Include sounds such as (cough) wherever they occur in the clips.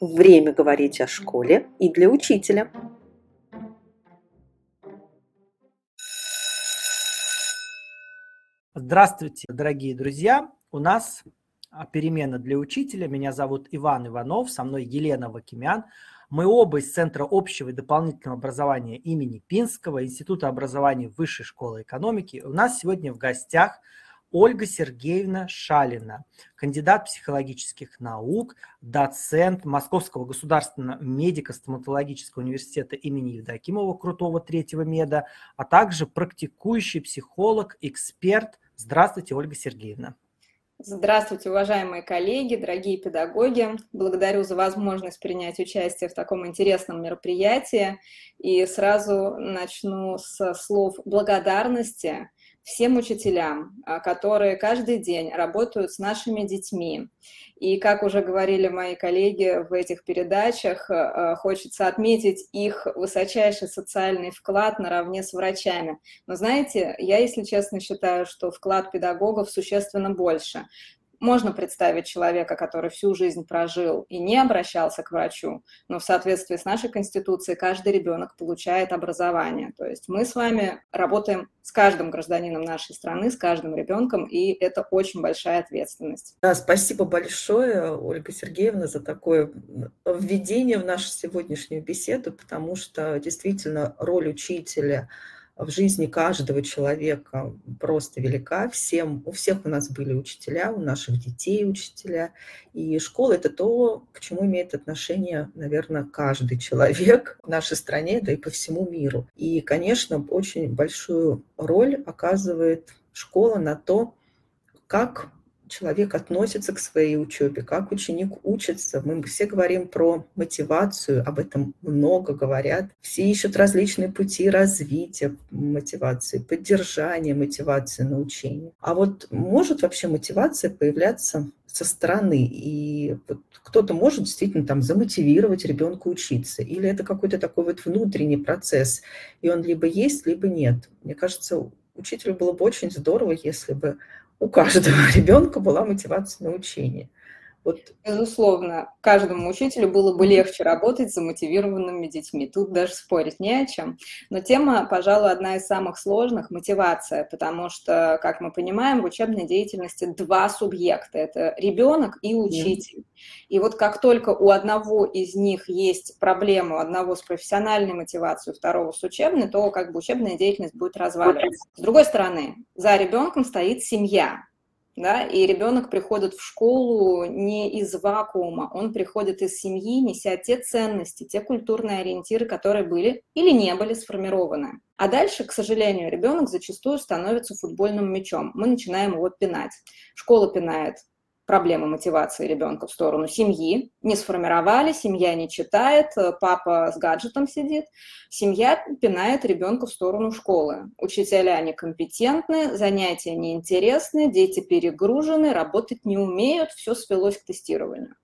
Время говорить о школе и для учителя. Здравствуйте, дорогие друзья! У нас а, перемена для учителя. Меня зовут Иван Иванов, со мной Елена Вакимян. Мы оба из Центра общего и дополнительного образования имени Пинского, Института образования Высшей школы экономики. У нас сегодня в гостях Ольга Сергеевна Шалина, кандидат психологических наук, доцент Московского государственного медико-стоматологического университета имени Евдокимова Крутого третьего меда, а также практикующий психолог, эксперт. Здравствуйте, Ольга Сергеевна. Здравствуйте, уважаемые коллеги, дорогие педагоги. Благодарю за возможность принять участие в таком интересном мероприятии. И сразу начну с слов благодарности всем учителям, а, которые каждый день работают с нашими детьми. И, как уже говорили мои коллеги в этих передачах, а, хочется отметить их высочайший социальный вклад наравне с врачами. Но знаете, я, если честно, считаю, что вклад педагогов существенно больше. Можно представить человека, который всю жизнь прожил и не обращался к врачу, но в соответствии с нашей Конституцией каждый ребенок получает образование. То есть мы с вами работаем с каждым гражданином нашей страны, с каждым ребенком, и это очень большая ответственность. Да, спасибо большое, Ольга Сергеевна, за такое введение в нашу сегодняшнюю беседу, потому что действительно роль учителя – в жизни каждого человека просто велика. Всем, у всех у нас были учителя, у наших детей учителя. И школа – это то, к чему имеет отношение, наверное, каждый человек в нашей стране, да и по всему миру. И, конечно, очень большую роль оказывает школа на то, как человек относится к своей учебе, как ученик учится. Мы все говорим про мотивацию, об этом много говорят. Все ищут различные пути развития мотивации, поддержания мотивации на учение. А вот может вообще мотивация появляться со стороны, и вот кто-то может действительно там замотивировать ребенка учиться, или это какой-то такой вот внутренний процесс, и он либо есть, либо нет. Мне кажется, учителю было бы очень здорово, если бы у каждого (laughs) ребенка была мотивация на учение. Вот. Безусловно, каждому учителю было бы легче работать с замотивированными детьми. Тут даже спорить не о чем. Но тема, пожалуй, одна из самых сложных – мотивация, потому что, как мы понимаем, в учебной деятельности два субъекта – это ребенок и учитель. И вот как только у одного из них есть проблема, у одного с профессиональной мотивацией, у второго с учебной, то как бы учебная деятельность будет разваливаться. С другой стороны, за ребенком стоит семья, да, и ребенок приходит в школу не из вакуума, он приходит из семьи, неся те ценности, те культурные ориентиры, которые были или не были сформированы. А дальше, к сожалению, ребенок зачастую становится футбольным мячом. Мы начинаем его пинать. Школа пинает проблемы мотивации ребенка в сторону семьи. Не сформировали, семья не читает, э, папа с гаджетом сидит. Семья пинает ребенка в сторону школы. Учителя некомпетентны, занятия неинтересны, дети перегружены, работать не умеют, все свелось к тестированию.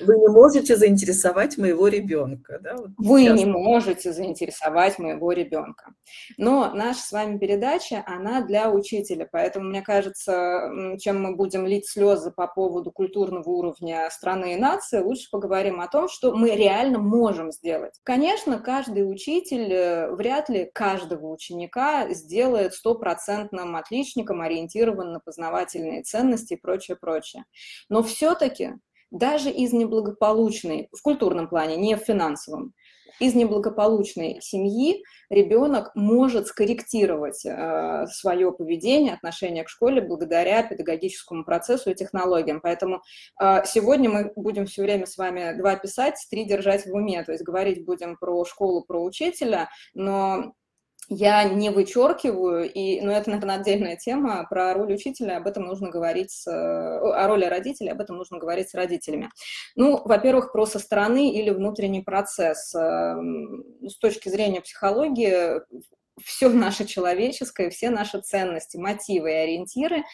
Вы не можете заинтересовать моего ребенка. Да? Вот Вы сейчас. не можете заинтересовать моего ребенка. Но наша с вами передача, она для учителя. Поэтому, мне кажется, чем мы будем лить слезы по поводу культурного уровня страны и нации, лучше поговорим о том, что мы реально можем сделать. Конечно, каждый учитель э, вряд ли каждого ученика сделает стопроцентным отличником, ориентированным на познавательные ценности и прочее, прочее. Но все-таки даже из неблагополучной, в культурном плане, не в финансовом, из неблагополучной семьи ребенок может скорректировать э, свое поведение, отношение к школе благодаря педагогическому процессу и технологиям. Поэтому э, сегодня мы будем все время с вами два писать, три держать в уме, то есть говорить будем про школу, про учителя, но я не вычеркиваю, и, но это, наверное, отдельная тема, про роль учителя об этом нужно говорить, с, о роли родителей об этом нужно говорить с родителями. Ну, во-первых, про со стороны или внутренний процесс. Эм, с точки зрения психологии, все наше человеческое, все наши ценности, мотивы и ориентиры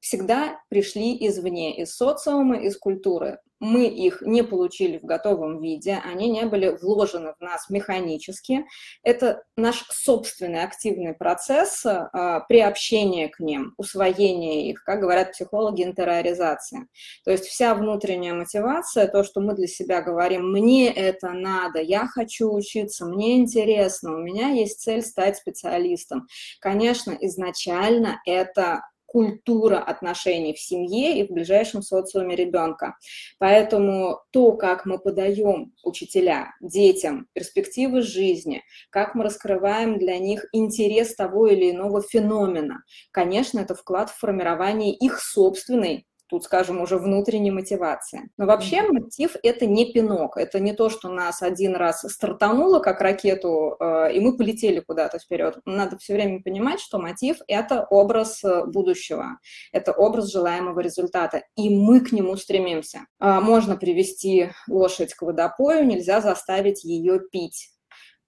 всегда пришли извне, из социума, из культуры. Мы их не получили в готовом виде, они не были вложены в нас механически. Это наш собственный активный процесс а, приобщения к ним, усвоения их, как говорят психологи, интериоризация. То есть вся внутренняя мотивация, то, что мы для себя говорим, мне это надо, я хочу учиться, мне интересно, у меня есть цель стать специалистом. Конечно, изначально это культура отношений в семье и в ближайшем социуме ребенка. Поэтому то, как мы подаем учителя детям перспективы жизни, как мы раскрываем для них интерес того или иного феномена, конечно, это вклад в формирование их собственной тут, скажем, уже внутренней мотивации. Но вообще мотив – это не пинок, это не то, что нас один раз стартануло, как ракету, э, и мы полетели куда-то вперед. Надо все время понимать, что мотив – это образ э, будущего, это образ желаемого результата, и мы к нему стремимся. Э, можно привести лошадь к водопою, нельзя заставить ее пить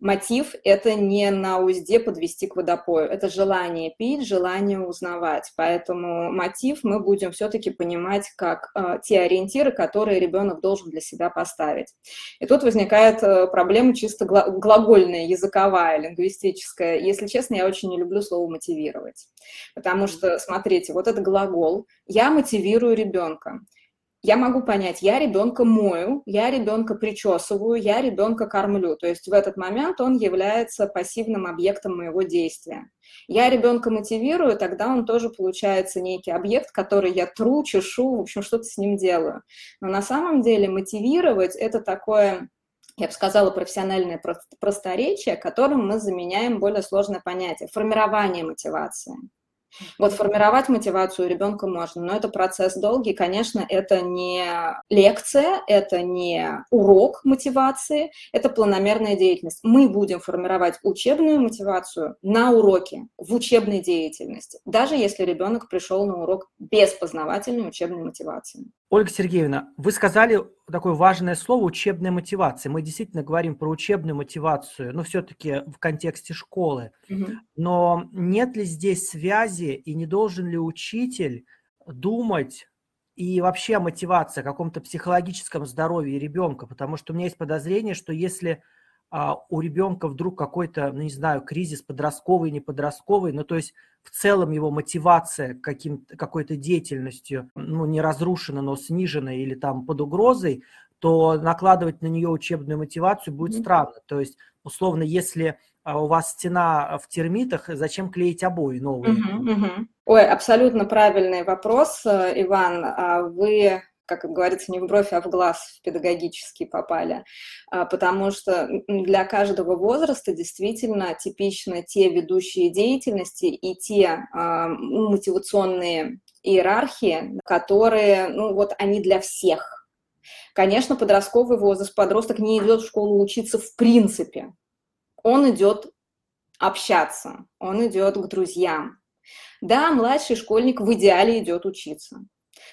мотив – это не на узде подвести к водопою, это желание пить, желание узнавать. Поэтому мотив мы будем все-таки понимать как э, те ориентиры, которые ребенок должен для себя поставить. И тут возникает э, проблема чисто глагольная, языковая, лингвистическая. Если честно, я очень не люблю слово «мотивировать», потому что, смотрите, вот это глагол «я мотивирую ребенка» я могу понять, я ребенка мою, я ребенка причесываю, я ребенка кормлю. То есть в этот момент он является пассивным объектом моего действия. Я ребенка мотивирую, тогда он тоже получается некий объект, который я тру, чешу, в общем, что-то с ним делаю. Но на самом деле мотивировать – это такое я бы сказала, профессиональное просторечие, которым мы заменяем более сложное понятие – формирование мотивации. Вот формировать мотивацию ребенка можно, но это процесс долгий. Конечно, это не лекция, это не урок мотивации, это планомерная деятельность. Мы будем формировать учебную мотивацию на уроке, в учебной деятельности, даже если ребенок пришел на урок без познавательной учебной мотивации. Ольга Сергеевна, вы сказали такое важное слово учебная мотивация. Мы действительно говорим про учебную мотивацию, но все-таки в контексте школы. Угу. Но нет ли здесь связи и не должен ли учитель думать и вообще о мотивации, о каком-то психологическом здоровье ребенка? Потому что у меня есть подозрение, что если у ребенка вдруг какой-то, ну, не знаю, кризис подростковый, не подростковый, ну, то есть в целом его мотивация каким какой-то деятельностью, ну, не разрушена, но снижена или там под угрозой, то накладывать на нее учебную мотивацию будет mm-hmm. странно. То есть, условно, если а, у вас стена в термитах, зачем клеить обои новые? Mm-hmm, mm-hmm. Ой, абсолютно правильный вопрос, э, Иван. А вы как говорится, не в бровь, а в глаз в педагогический попали, а, потому что для каждого возраста действительно типично те ведущие деятельности и те а, мотивационные иерархии, которые, ну вот они для всех. Конечно, подростковый возраст, подросток не идет в школу учиться в принципе. Он идет общаться, он идет к друзьям. Да, младший школьник в идеале идет учиться.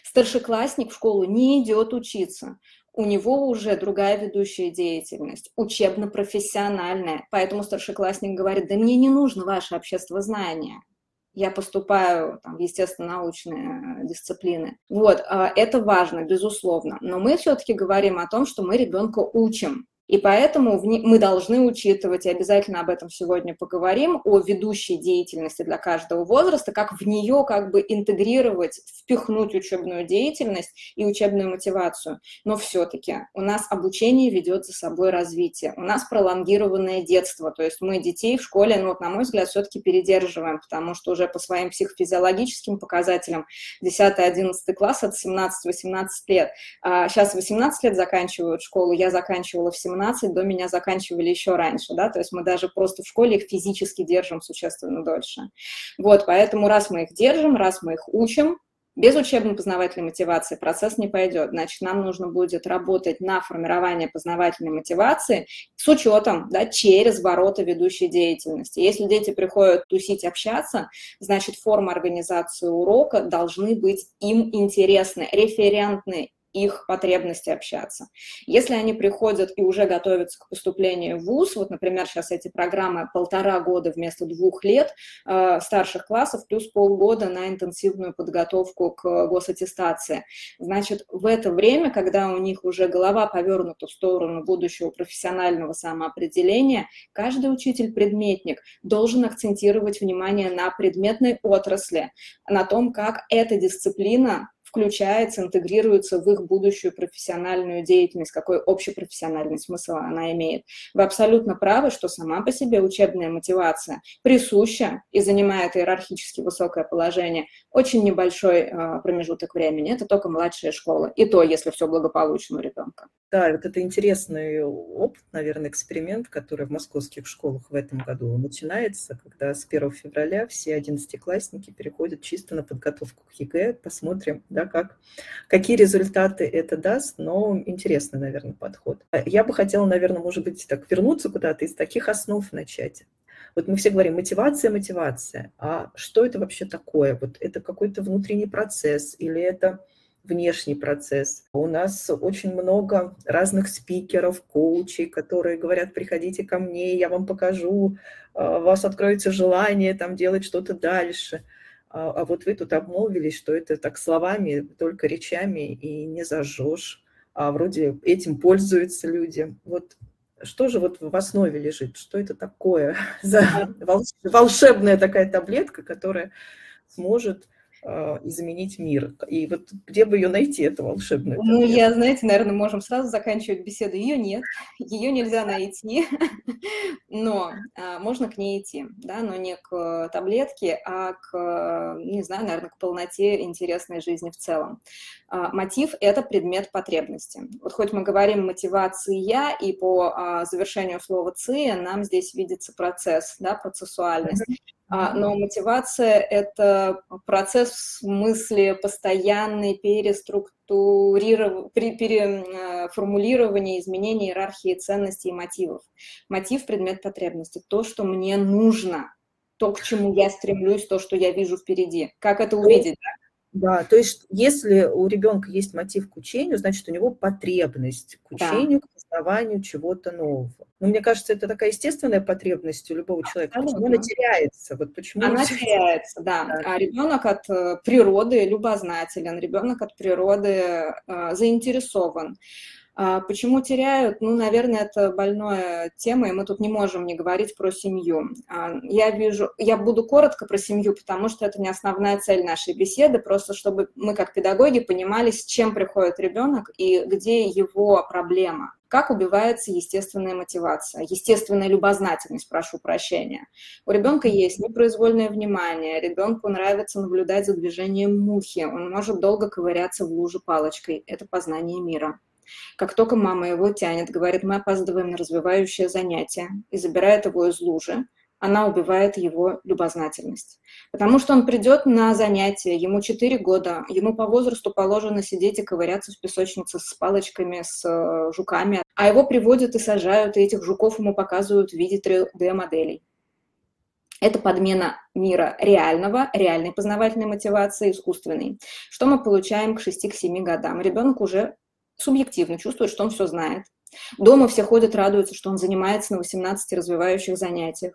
Старшеклассник в школу не идет учиться, у него уже другая ведущая деятельность, учебно-профессиональная. Поэтому старшеклассник говорит, да мне не нужно ваше общество знания. Я поступаю там, в естественно-научные дисциплины. Вот, а, это важно, безусловно. Но мы все-таки говорим о том, что мы ребенка учим. И поэтому мы должны учитывать, и обязательно об этом сегодня поговорим, о ведущей деятельности для каждого возраста, как в нее как бы интегрировать, впихнуть учебную деятельность и учебную мотивацию. Но все-таки у нас обучение ведет за собой развитие, у нас пролонгированное детство, то есть мы детей в школе, ну вот на мой взгляд, все-таки передерживаем, потому что уже по своим психофизиологическим показателям 10-11 класс от 17-18 лет. А сейчас 18 лет заканчивают школу, я заканчивала в 17 17 до меня заканчивали еще раньше, да, то есть мы даже просто в школе их физически держим существенно дольше. Вот, поэтому раз мы их держим, раз мы их учим, без учебно-познавательной мотивации процесс не пойдет. Значит, нам нужно будет работать на формирование познавательной мотивации с учетом, да, через ворота ведущей деятельности. Если дети приходят тусить, общаться, значит, форма организации урока должны быть им интересны, референтны их потребности общаться. Если они приходят и уже готовятся к поступлению в ВУЗ, вот, например, сейчас эти программы полтора года вместо двух лет э, старших классов, плюс полгода на интенсивную подготовку к госаттестации. Значит, в это время, когда у них уже голова повернута в сторону будущего профессионального самоопределения, каждый учитель-предметник должен акцентировать внимание на предметной отрасли, на том, как эта дисциплина включается, интегрируется в их будущую профессиональную деятельность, какой общепрофессиональный смысл она имеет. Вы абсолютно правы, что сама по себе учебная мотивация присуща и занимает иерархически высокое положение очень небольшой э, промежуток времени. Это только младшая школа. И то, если все благополучно у ребенка. Да, вот это интересный опыт, наверное, эксперимент, который в московских школах в этом году начинается, когда с 1 февраля все одиннадцатиклассники переходят чисто на подготовку к ЕГЭ. Посмотрим, да, как, какие результаты это даст, но интересный, наверное, подход. Я бы хотела, наверное, может быть, так вернуться куда-то из таких основ начать. Вот мы все говорим мотивация, мотивация. А что это вообще такое? Вот это какой-то внутренний процесс или это внешний процесс. У нас очень много разных спикеров, коучей, которые говорят, приходите ко мне, я вам покажу, а, у вас откроется желание там делать что-то дальше. А, а вот вы тут обмолвились, что это так словами, только речами и не зажжешь, а вроде этим пользуются люди. Вот что же вот в основе лежит? Что это такое (laughs) за волшебная такая таблетка, которая сможет изменить мир. И вот где бы ее найти, эту волшебную? Ну, я, знаете, наверное, можем сразу заканчивать беседу. Ее нет, ее нельзя найти, (laughs) но а, можно к ней идти, да, но не к таблетке, а к, не знаю, наверное, к полноте интересной жизни в целом. А, мотив – это предмет потребности. Вот хоть мы говорим мотивация, и по а, завершению слова «ция» нам здесь видится процесс, да, процессуальность. А, но мотивация – это процесс в смысле постоянной переструктурирования, переформулирования, изменения иерархии ценностей и мотивов. Мотив – предмет потребности, то, что мне нужно, то, к чему я стремлюсь, то, что я вижу впереди. Как это увидеть? Да? Да, то есть если у ребенка есть мотив к учению, значит, у него потребность к учению, да. к познаванию чего-то нового. Но мне кажется, это такая естественная потребность у любого человека. Почему она теряется? Вот почему она теряется, да. да. А ребенок от э, природы любознателен, ребенок от природы э, заинтересован. А почему теряют? Ну, наверное, это больная тема, и мы тут не можем не говорить про семью. А, я вижу, я буду коротко про семью, потому что это не основная цель нашей беседы, просто чтобы мы как педагоги понимали, с чем приходит ребенок и где его проблема. Как убивается естественная мотивация, естественная любознательность, прошу прощения. У ребенка есть непроизвольное внимание, ребенку нравится наблюдать за движением мухи, он может долго ковыряться в луже палочкой. Это познание мира. Как только мама его тянет, говорит, мы опаздываем на развивающее занятие, и забирает его из лужи, она убивает его любознательность. Потому что он придет на занятие, ему 4 года, ему по возрасту положено сидеть и ковыряться в песочнице с палочками, с э, жуками, а его приводят и сажают, и этих жуков ему показывают в виде 3D-моделей. Это подмена мира реального, реальной познавательной мотивации, искусственной. Что мы получаем к 6-7 годам? Ребенок уже субъективно чувствует, что он все знает. Дома все ходят, радуются, что он занимается на 18 развивающих занятиях.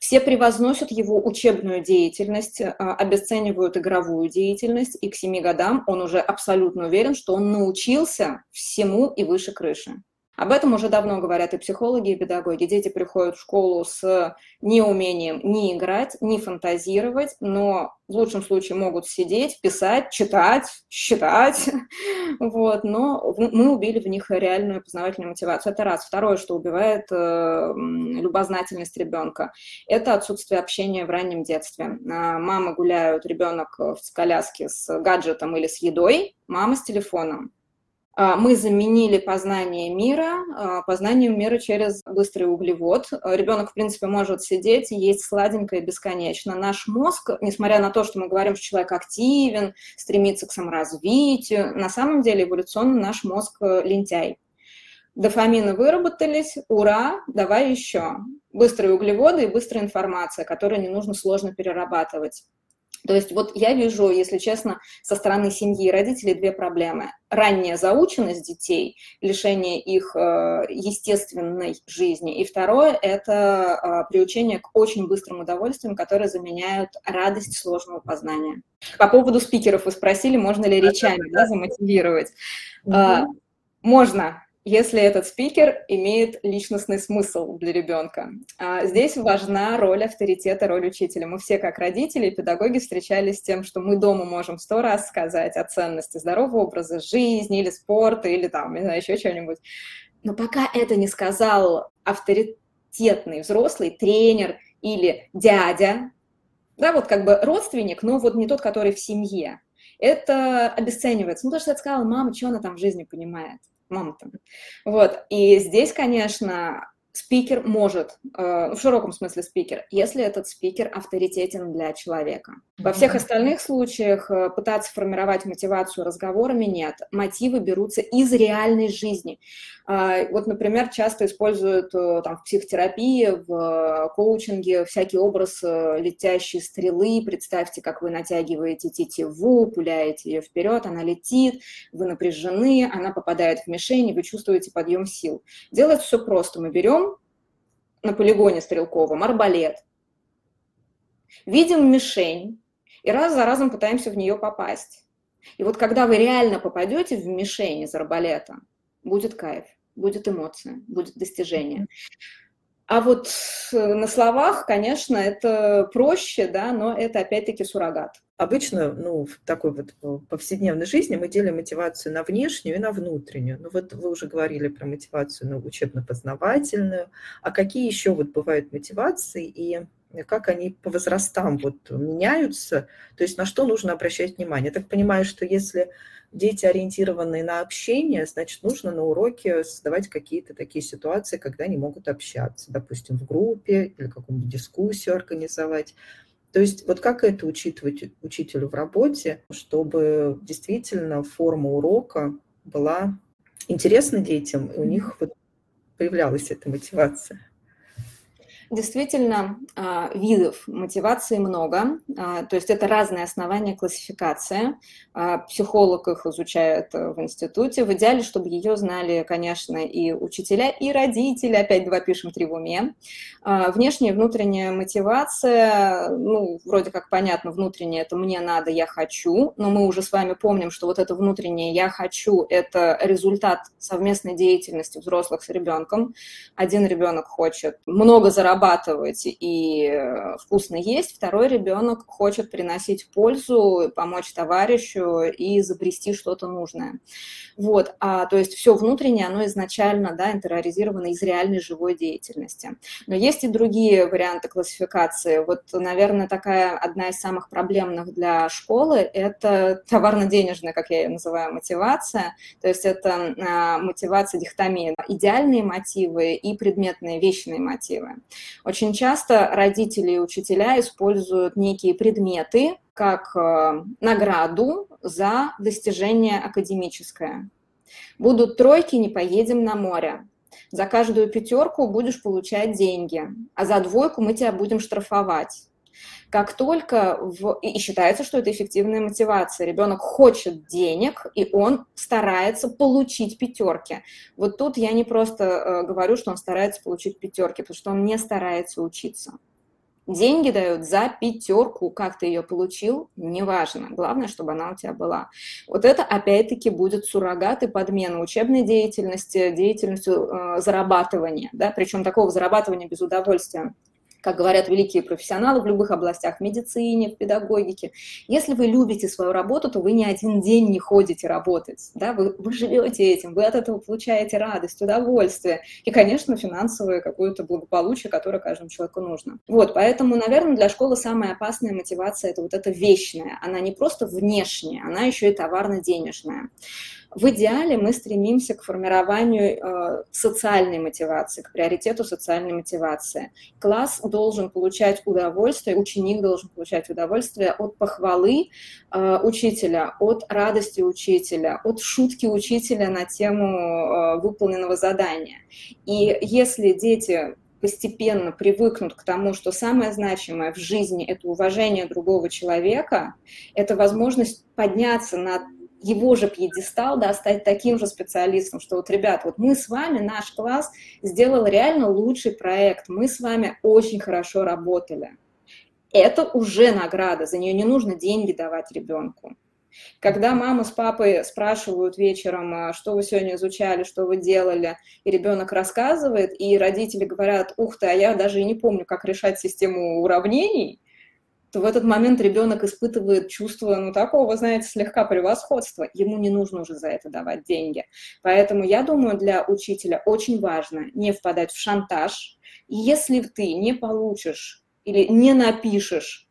Все превозносят его учебную деятельность, а, обесценивают игровую деятельность, и к 7 годам он уже абсолютно уверен, что он научился всему и выше крыши. Об этом уже давно говорят и психологи, и педагоги. Дети приходят в школу с неумением ни играть, ни фантазировать, но в лучшем случае могут сидеть, писать, читать, считать. (laughs) Вот. Но мы убили в них реальную познавательную мотивацию. Это раз. Второе, что убивает э, любознательность ребенка, это отсутствие общения в раннем детстве. А, мамы гуляют, ребенок в коляске с гаджетом или с едой, мама с телефоном. А, мы заменили познание мира а, познанием мира через быстрый углевод. Ребенок, в принципе, может сидеть и есть сладенькое бесконечно. Наш мозг, несмотря на то, что мы говорим, что человек активен, стремится к саморазвитию, на самом деле эволюционно наш мозг э, лентяй. Дофамины выработались, ура, давай еще. Быстрые углеводы и быстрая информация, которую не нужно сложно перерабатывать. То есть вот я вижу, если честно, со стороны семьи и родителей две проблемы. Ранняя заученность детей, лишение их э, естественной жизни. И второе – это э, приучение к очень быстрым удовольствиям, которые заменяют радость сложного познания. По поводу спикеров вы спросили, можно ли речами да, замотивировать. Mm-hmm. Можно, если этот спикер имеет личностный смысл для ребенка. А здесь важна роль авторитета, роль учителя. Мы все, как родители и педагоги, встречались с тем, что мы дома можем сто раз сказать о ценности здорового образа жизни или спорта, или там, не знаю, еще что-нибудь. Но пока это не сказал авторитетный взрослый тренер или дядя, да, вот как бы родственник, но вот не тот, который в семье, это обесценивается. Ну, то, что я сказала, мама, что она там в жизни понимает? Мама. Вот, и здесь, конечно, спикер может, э, в широком смысле спикер, если этот спикер авторитетен для человека. Во всех остальных случаях э, пытаться формировать мотивацию разговорами нет. Мотивы берутся из реальной жизни. А, вот, например, часто используют э, там, в психотерапии, в коучинге всякий образ летящей стрелы. Представьте, как вы натягиваете тетиву, пуляете ее вперед, она летит, вы напряжены, она попадает в мишень, и вы чувствуете подъем сил. Делать все просто. Мы берем на полигоне стрелковом арбалет, видим мишень и раз за разом пытаемся в нее попасть. И вот когда вы реально попадете в мишень из арбалета, будет кайф, будет эмоция, будет достижение. А вот э, на словах, конечно, это проще, да, но это опять-таки суррогат. Обычно, ну, в такой вот э, повседневной жизни мы делим мотивацию на внешнюю и на внутреннюю. Ну, вот вы уже говорили про мотивацию на учебно-познавательную. А какие еще вот бывают мотивации и как они по возрастам вот меняются? То есть на что нужно обращать внимание? Я так понимаю, что если дети ориентированные на общение, значит, нужно на уроке создавать какие-то такие ситуации, когда они могут общаться, допустим, в группе или какую-нибудь дискуссию организовать. То есть вот как это учитывать учителю в работе, чтобы действительно форма урока была интересна детям, и у них вот появлялась эта мотивация? Действительно, а, видов мотивации много, а, то есть это разные основания классификации. А, психолог их изучает в институте. В идеале, чтобы ее знали, конечно, и учителя, и родители. Опять два пишем, три в уме. Внешняя и внутренняя мотивация, ну, вроде как понятно, внутренняя – это «мне надо, я хочу», но мы уже с вами помним, что вот это внутреннее «я хочу» – это результат совместной деятельности взрослых с ребенком. Один ребенок хочет много заработать, зарабатывать и э, вкусно есть, второй ребенок хочет приносить пользу, помочь товарищу и изобрести что-то нужное. Вот, а, то есть все внутреннее, оно изначально да, интериоризировано из реальной живой деятельности. Но есть и другие варианты классификации. Вот, наверное, такая одна из самых проблемных для школы – это товарно-денежная, как я ее называю, мотивация. То есть это а, мотивация дихотомии. Идеальные мотивы и предметные вечные мотивы. Очень часто родители и учителя используют некие предметы как э, награду за достижение академическое. Будут тройки, не поедем на море. За каждую пятерку будешь получать деньги, а за двойку мы тебя будем штрафовать. Как только в... и считается, что это эффективная мотивация, ребенок хочет денег, и он старается получить пятерки. Вот тут я не просто э, говорю, что он старается получить пятерки, потому что он не старается учиться. Деньги дают за пятерку, как ты ее получил, неважно. Главное, чтобы она у тебя была. Вот это опять-таки будет суррогат и подмена учебной деятельности, деятельностью э, зарабатывания, да, причем такого зарабатывания без удовольствия как говорят великие профессионалы в любых областях, в медицине, в педагогике. Если вы любите свою работу, то вы ни один день не ходите работать, да, вы, вы живете этим, вы от этого получаете радость, удовольствие и, конечно, финансовое какое-то благополучие, которое каждому человеку нужно. Вот, поэтому, наверное, для школы самая опасная мотивация – это вот эта вечная. Она не просто внешняя, она еще и товарно-денежная. В идеале мы стремимся к формированию э, социальной мотивации, к приоритету социальной мотивации. Класс должен получать удовольствие, ученик должен получать удовольствие от похвалы э, учителя, от радости учителя, от шутки учителя на тему э, выполненного задания. И если дети постепенно привыкнут к тому, что самое значимое в жизни – это уважение другого человека, это возможность подняться на его же пьедестал, да, стать таким же специалистом, что вот, ребят, вот мы с вами, наш класс сделал реально лучший проект, мы с вами очень хорошо работали. Это уже награда, за нее не нужно деньги давать ребенку. Когда мама с папой спрашивают вечером, «А что вы сегодня изучали, что вы делали, и ребенок рассказывает, и родители говорят, ух ты, а я даже и не помню, как решать систему уравнений, то в этот момент ребенок испытывает чувство, ну, такого, знаете, слегка превосходства. Ему не нужно уже за это давать деньги. Поэтому я думаю, для учителя очень важно не впадать в шантаж. И если ты не получишь или не напишешь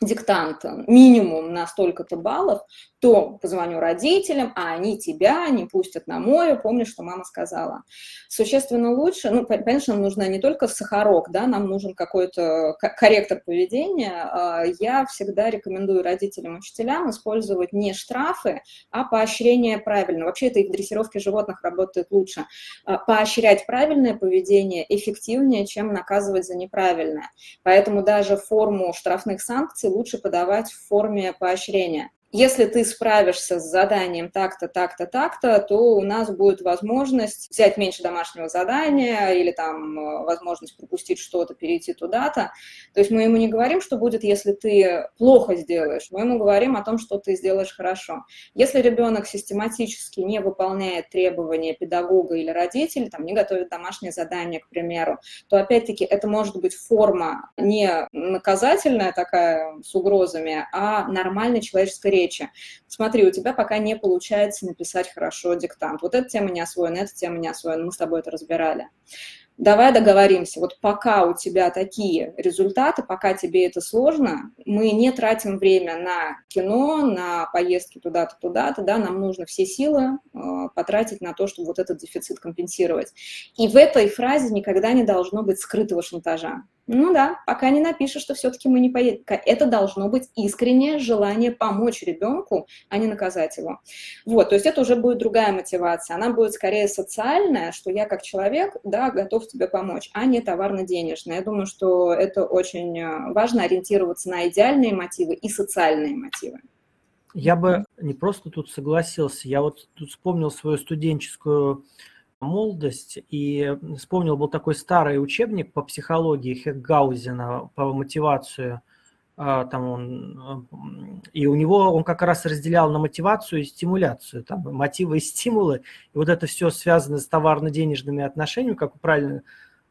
диктант минимум на столько-то баллов, то позвоню родителям, а они тебя не пустят на море, помнишь, что мама сказала. Существенно лучше, ну, конечно, нам нужно не только сахарок, да, нам нужен какой-то корректор поведения. А, я всегда рекомендую родителям, учителям использовать не штрафы, а поощрение правильно. Вообще это и в дрессировке животных работает лучше. А, поощрять правильное поведение эффективнее, чем наказывать за неправильное. Поэтому даже форму штрафных санкций лучше подавать в форме поощрения если ты справишься с заданием так-то, так-то, так-то, то у нас будет возможность взять меньше домашнего задания или там э, возможность пропустить что-то, перейти туда-то. То есть мы ему не говорим, что будет, если ты плохо сделаешь, мы ему говорим о том, что ты сделаешь хорошо. Если ребенок систематически не выполняет требования педагога или родителей, там, не готовит домашнее задание, к примеру, то опять-таки это может быть форма не наказательная такая с угрозами, а нормальной человеческой речи. Смотри, у тебя пока не получается написать хорошо диктант. Вот эта тема не освоена, эта тема не освоена, мы с тобой это разбирали давай договоримся, вот пока у тебя такие результаты, пока тебе это сложно, мы не тратим время на кино, на поездки туда-то, туда-то, да, нам нужно все силы э, потратить на то, чтобы вот этот дефицит компенсировать. И в этой фразе никогда не должно быть скрытого шантажа. Ну да, пока не напишешь, что все-таки мы не поедем. Это должно быть искреннее желание помочь ребенку, а не наказать его. Вот, то есть это уже будет другая мотивация. Она будет скорее социальная, что я как человек, да, готов тебе помочь, а не товарно-денежная. Я думаю, что это очень э, важно ориентироваться на идеальные мотивы и социальные мотивы. Я бы не просто тут согласился, я вот тут вспомнил свою студенческую молодость и вспомнил, был такой старый учебник по психологии Хекгаузена, по мотивацию, а, там он, и у него он как раз разделял на мотивацию и стимуляцию, там мотивы и стимулы, и вот это все связано с товарно-денежными отношениями, как вы правильно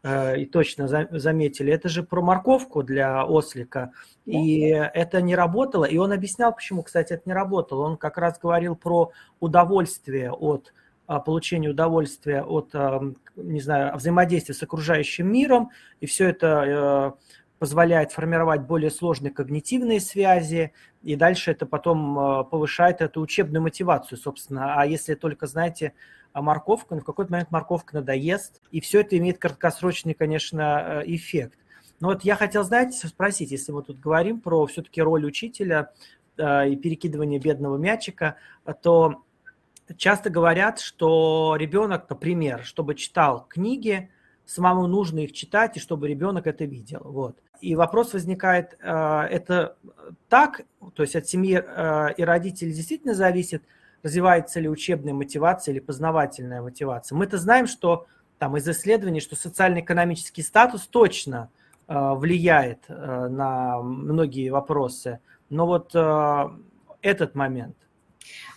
э, и точно заметили, это же про морковку для ослика, и это не работало, и он объяснял, почему, кстати, это не работало, он как раз говорил про удовольствие от получения удовольствия от, не знаю, взаимодействия с окружающим миром, и все это э, позволяет формировать более сложные когнитивные связи, и дальше это потом э, повышает эту учебную мотивацию, собственно. А если только, знаете, морковка, ну, в какой-то момент морковка надоест, и все это имеет краткосрочный, конечно, э, эффект. Но вот я хотел, знаете, спросить, если мы тут говорим про все-таки роль учителя и перекидывание бедного мячика, то часто говорят, что ребенок, например, чтобы читал книги, самому нужно их читать, и чтобы ребенок это видел. Вот. И вопрос возникает, э, это так, то есть от семьи э, и родителей действительно зависит, развивается ли учебная мотивация или познавательная мотивация. Мы-то знаем, что там из исследований, что социально-экономический статус точно э, влияет на многие вопросы. Но вот этот момент –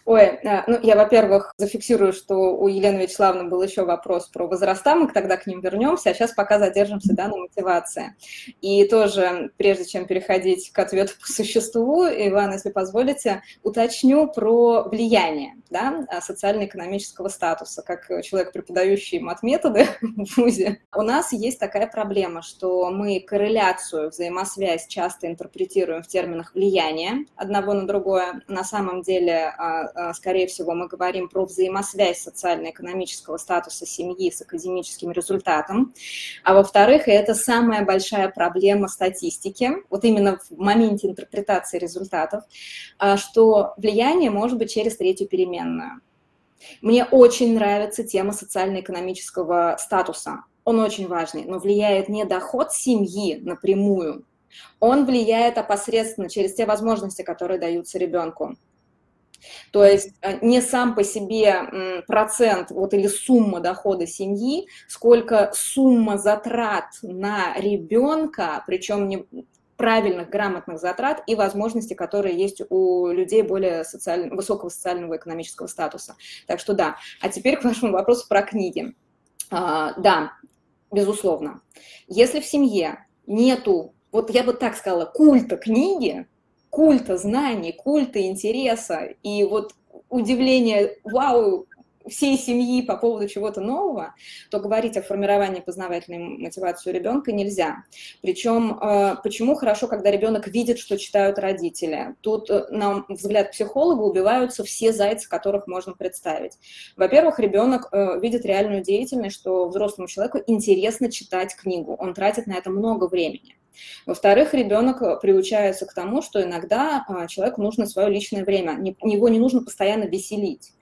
Ой, э, ну я, во-первых, зафиксирую, что у Елены Вячеславовны был еще вопрос про возраста, мы тогда к ним вернемся, а сейчас пока задержимся да, на мотивации. И тоже, прежде чем переходить к ответу по существу, Иван, если позволите, уточню про влияние да, социально-экономического статуса, как человек, преподающий мат-методы (laughs) в ВУЗе. У нас есть такая проблема, что мы корреляцию, взаимосвязь часто интерпретируем в терминах влияния одного на другое. На самом деле а, а, скорее всего, мы говорим про взаимосвязь социально-экономического статуса семьи с академическим результатом. А во-вторых, это самая большая проблема статистики, вот именно в моменте интерпретации результатов, а, что влияние может быть через третью переменную. Мне очень нравится тема социально-экономического статуса он очень важный, но влияет не доход семьи напрямую, он влияет опосредственно через те возможности, которые даются ребенку. То есть э, не сам по себе процент вот, или сумма дохода семьи, сколько сумма затрат на ребенка, причем не правильных, грамотных затрат и возможностей, которые есть у людей более социально, высокого социального и экономического статуса. Так что да. А теперь к вашему вопросу про книги. А, да, безусловно. Если в семье нету, вот я бы так сказала, культа книги, культа знаний, культа интереса и вот удивление, вау, всей семьи по поводу чего-то нового, то говорить о формировании познавательной мотивации у ребенка нельзя. Причем, э, почему хорошо, когда ребенок видит, что читают родители? Тут, э, на взгляд психолога, убиваются все зайцы, которых можно представить. Во-первых, ребенок э, видит реальную деятельность, что взрослому человеку интересно читать книгу, он тратит на это много времени. Во-вторых, ребенок э, приучается к тому, что иногда а, человеку нужно свое личное время, его не нужно постоянно веселить.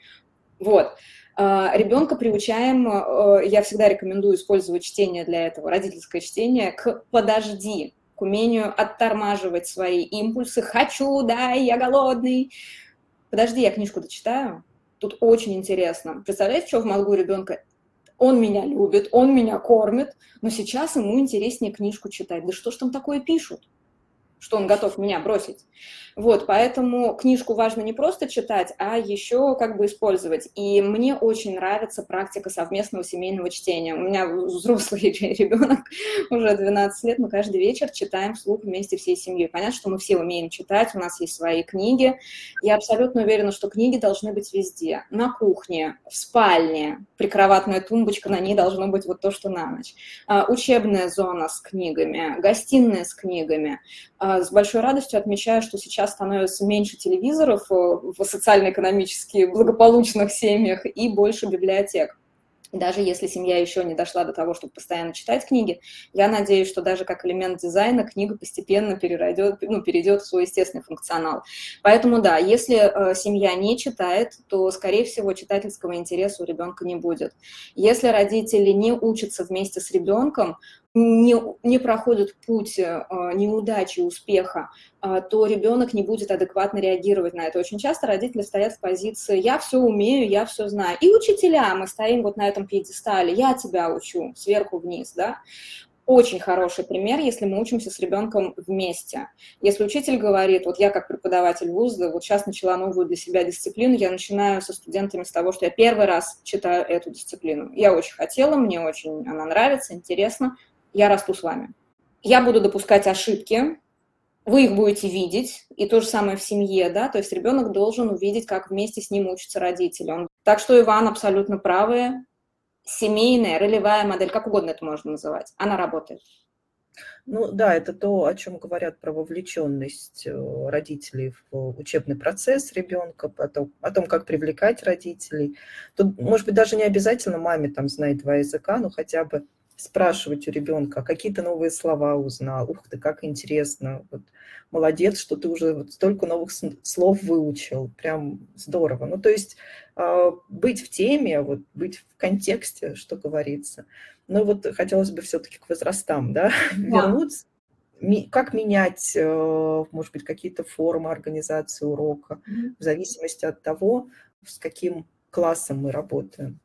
Вот. А, ребенка приучаем, э, я всегда рекомендую использовать чтение для этого, родительское чтение, к «подожди», к умению оттормаживать свои импульсы «хочу, да, я голодный». Подожди, я книжку дочитаю. Тут очень интересно. Представляете, что в мозгу ребенка? Он меня любит, он меня кормит, но сейчас ему интереснее книжку читать. Да что ж там такое пишут? Что он готов меня бросить. Вот, поэтому книжку важно не просто читать, а еще как бы использовать. И мне очень нравится практика совместного семейного чтения. У меня взрослый (laughs) ребенок, уже 12 лет, мы каждый вечер читаем вслух вместе всей семьей. Понятно, что мы все умеем читать, у нас есть свои книги. Я абсолютно уверена, что книги должны быть везде. На кухне, в спальне, прикроватная тумбочка, на ней должно быть вот то, что на ночь. А, учебная зона с книгами, гостиная с книгами, а, с большой радостью отмечаю, что сейчас становится меньше телевизоров э, в социально-экономически благополучных семьях и больше библиотек даже если семья еще не дошла до того, чтобы постоянно читать книги, я надеюсь, что даже как элемент дизайна книга постепенно перейдет, ну, перейдет в свой естественный функционал. Поэтому да, если э, семья не читает, то, скорее всего, читательского интереса у ребенка не будет. Если родители не учатся вместе с ребенком, не, не проходят путь э, неудачи, успеха, э, то ребенок не будет адекватно реагировать на это. Очень часто родители стоят в позиции «я все умею, я все знаю». И учителя, мы стоим вот на этом пьедестале «я тебя учу» сверху вниз, да. Очень хороший пример, если мы учимся с ребенком вместе. Если учитель говорит, вот я как преподаватель вуза, вот сейчас начала новую для себя дисциплину, я начинаю со студентами с того, что я первый раз читаю эту дисциплину. Я очень хотела, мне очень она нравится, интересно, я расту с вами. Я буду допускать ошибки, вы их будете видеть, и то же самое в семье, да, то есть ребенок должен увидеть, как вместе с ним учатся родители. Он... Так что Иван абсолютно правый, семейная, ролевая модель, как угодно это можно называть, она работает. Ну да, это то, о чем говорят про вовлеченность э, родителей в учебный процесс ребенка, о том, о том, как привлекать родителей. Тут, может быть, даже не обязательно маме там знать два языка, но хотя бы спрашивать у ребенка, какие-то новые слова узнал, ух ты, как интересно, вот, молодец, что ты уже вот столько новых слов выучил, прям здорово. Ну, то есть а, быть в теме, вот, быть в контексте, что говорится. Но вот хотелось бы все-таки к возрастам, да, (laughs) да. вернуться. Как менять, э, может быть, какие-то формы организации урока в зависимости от того, с каким классом мы работаем?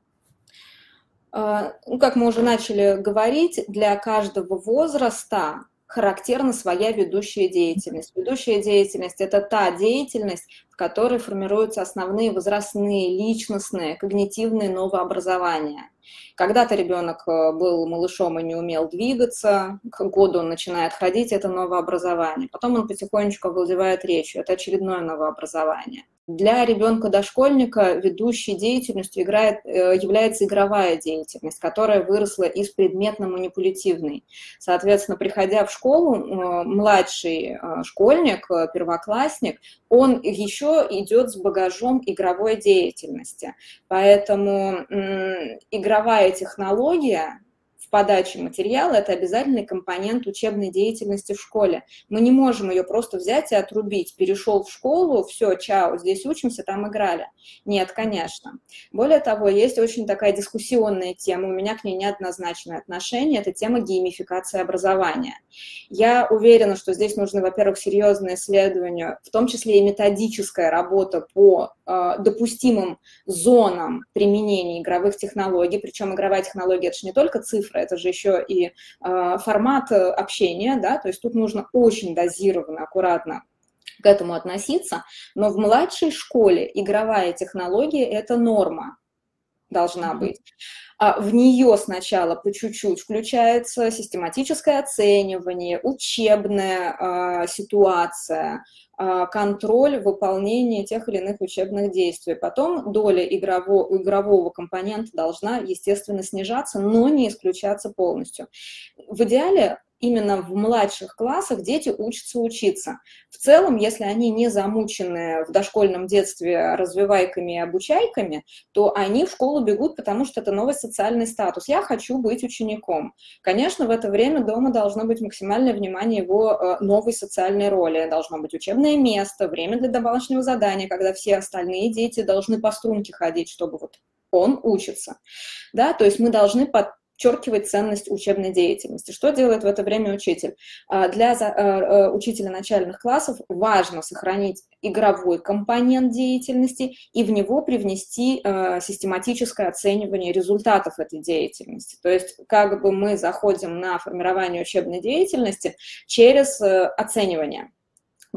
А, ну, как мы уже начали говорить, для каждого возраста характерна своя ведущая деятельность. Ведущая деятельность – это та деятельность, в которой формируются основные возрастные, личностные, когнитивные новообразования. Когда-то ребенок э, был малышом и не умел двигаться, к году он начинает ходить, это новообразование. Потом он потихонечку овладевает речью, это очередное новообразование. Для ребенка-дошкольника ведущей деятельностью играет, э, является игровая деятельность, которая выросла из предметно-манипулятивной. Соответственно, приходя в школу, э, младший э, школьник, первоклассник, он еще идет с багажом игровой деятельности. Поэтому игровая технология в подаче материала – это обязательный компонент учебной деятельности в школе. Мы не можем ее просто взять и отрубить. Перешел в школу, все, чао, здесь учимся, там играли. Нет, конечно. Более того, есть очень такая дискуссионная тема, у меня к ней неоднозначное отношение, это тема геймификации образования. Я уверена, что здесь нужны, во-первых, серьезные исследования, в том числе и методическая работа по э, допустимым зонам применения игровых технологий, причем игровая технология – это же не только цифры, это же еще и э, формат общения, да, то есть тут нужно очень дозированно, аккуратно к этому относиться, но в младшей школе игровая технология – это норма должна быть. А в нее сначала по чуть-чуть включается систематическое оценивание, учебная а, ситуация, а, контроль выполнения тех или иных учебных действий. Потом доля игрового, игрового компонента должна, естественно, снижаться, но не исключаться полностью. В идеале именно в младших классах дети учатся учиться. В целом, если они не замучены в дошкольном детстве развивайками и обучайками, то они в школу бегут, потому что это новый социальный статус. Я хочу быть учеником. Конечно, в это время дома должно быть максимальное внимание его э, новой социальной роли. Должно быть учебное место, время для домашнего задания, когда все остальные дети должны по струнке ходить, чтобы вот он учится. Да, то есть мы должны под подчеркивать ценность учебной деятельности. Что делает в это время учитель? А, для э, э, учителя начальных классов важно сохранить игровой компонент деятельности и в него привнести э, систематическое оценивание результатов этой деятельности. То есть как бы мы заходим на формирование учебной деятельности через оценивание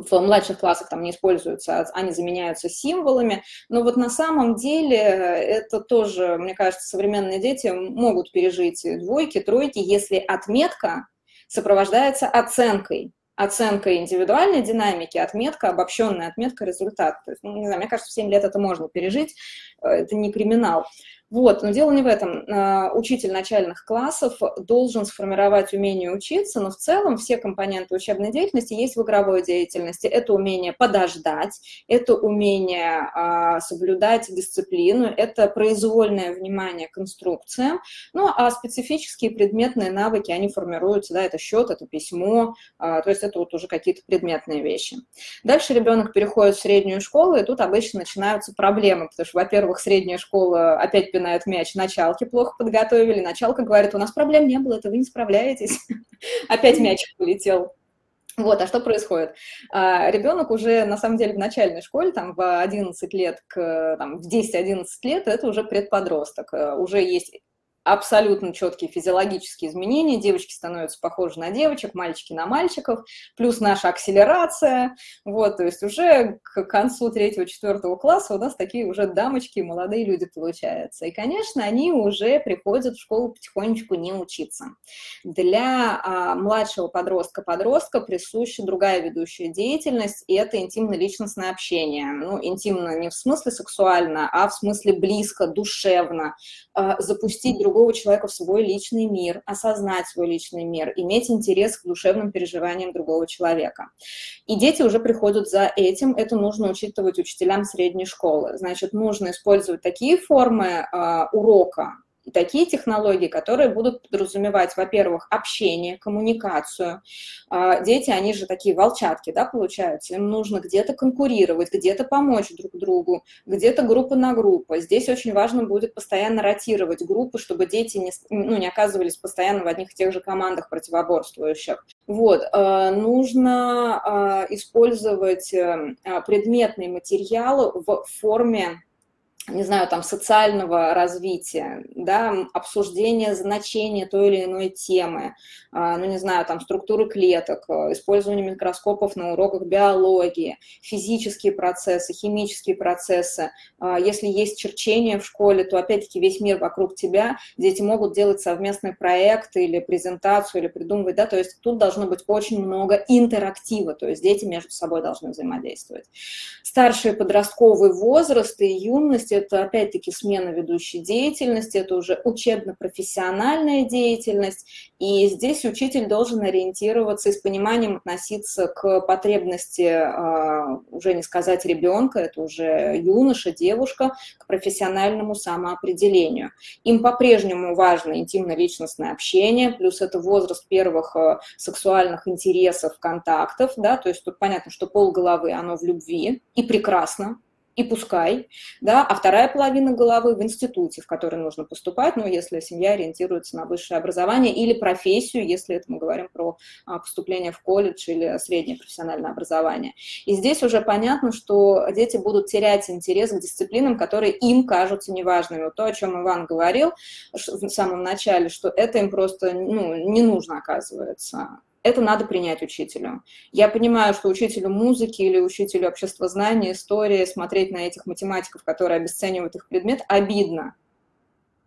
в младших классах там не используются, а они заменяются символами. Но вот на самом деле это тоже, мне кажется, современные дети могут пережить двойки, тройки, если отметка сопровождается оценкой. Оценка индивидуальной динамики, отметка, обобщенная отметка результата. То есть, ну, не знаю, мне кажется, в 7 лет это можно пережить, э, это не криминал. Вот, но дело не в этом. А, учитель начальных классов должен сформировать умение учиться, но в целом все компоненты учебной деятельности есть в игровой деятельности. Это умение подождать, это умение а, соблюдать дисциплину, это произвольное внимание к инструкциям. Ну, а специфические предметные навыки, они формируются, да, это счет, это письмо, а, то есть это вот уже какие-то предметные вещи. Дальше ребенок переходит в среднюю школу, и тут обычно начинаются проблемы, потому что, во-первых, средняя школа опять пинают мяч, началки плохо подготовили, началка говорит, у нас проблем не было, это вы не справляетесь. (laughs) Опять мяч полетел. Вот, а что происходит? А, ребенок уже, на самом деле, в начальной школе, там, в 11 лет, к, там, в 10-11 лет, это уже предподросток. Э, уже есть абсолютно четкие физиологические изменения, девочки становятся похожи на девочек, мальчики на мальчиков, плюс наша акселерация, вот, то есть уже к концу третьего-четвертого класса у нас такие уже дамочки, молодые люди получаются. И, конечно, они уже приходят в школу потихонечку не учиться. Для а, младшего подростка-подростка присуща другая ведущая деятельность, и это интимно-личностное общение. Ну, интимно не в смысле сексуально, а в смысле близко, душевно, а, запустить другого другого человека в свой личный мир, осознать свой личный мир, иметь интерес к душевным переживаниям другого человека. И дети уже приходят за этим, это нужно учитывать учителям средней школы. Значит, нужно использовать такие формы э, урока, такие технологии, которые будут подразумевать, во-первых, общение, коммуникацию. А, дети, они же такие волчатки, да, получаются. Им нужно где-то конкурировать, где-то помочь друг другу, где-то группа на группу. Здесь очень важно будет постоянно ротировать группы, чтобы дети не, ну, не оказывались постоянно в одних и тех же командах противоборствующих. Вот, а, нужно а, использовать э, предметные материалы в форме не знаю, там, социального развития, да, обсуждения значения той или иной темы, а, ну, не знаю, там, структуры клеток, э, использование микроскопов на уроках биологии, физические процессы, химические процессы. А, если есть черчение в школе, то, опять-таки, весь мир вокруг тебя, дети могут делать совместный проект или презентацию, или придумывать, да, то есть тут должно быть очень много интерактива, то есть дети между собой должны взаимодействовать. Старший подростковый возраст и юность – это опять-таки смена ведущей деятельности, это уже учебно-профессиональная деятельность, и здесь учитель должен ориентироваться и с пониманием относиться к потребности, а, уже не сказать ребенка, это уже юноша, девушка, к профессиональному самоопределению. Им по-прежнему важно интимно-личностное общение, плюс это возраст первых а, сексуальных интересов, контактов, да, то есть тут понятно, что пол головы, оно в любви, и прекрасно, и пускай, да, а вторая половина головы в институте, в который нужно поступать, ну, если семья ориентируется на высшее образование или профессию, если это мы говорим про а, поступление в колледж или среднее профессиональное образование. И здесь уже понятно, что дети будут терять интерес к дисциплинам, которые им кажутся неважными. Вот то, о чем Иван говорил в самом начале, что это им просто ну, не нужно, оказывается это надо принять учителю. Я понимаю, что учителю музыки или учителю обществознания, истории смотреть на этих математиков, которые обесценивают их предмет, обидно.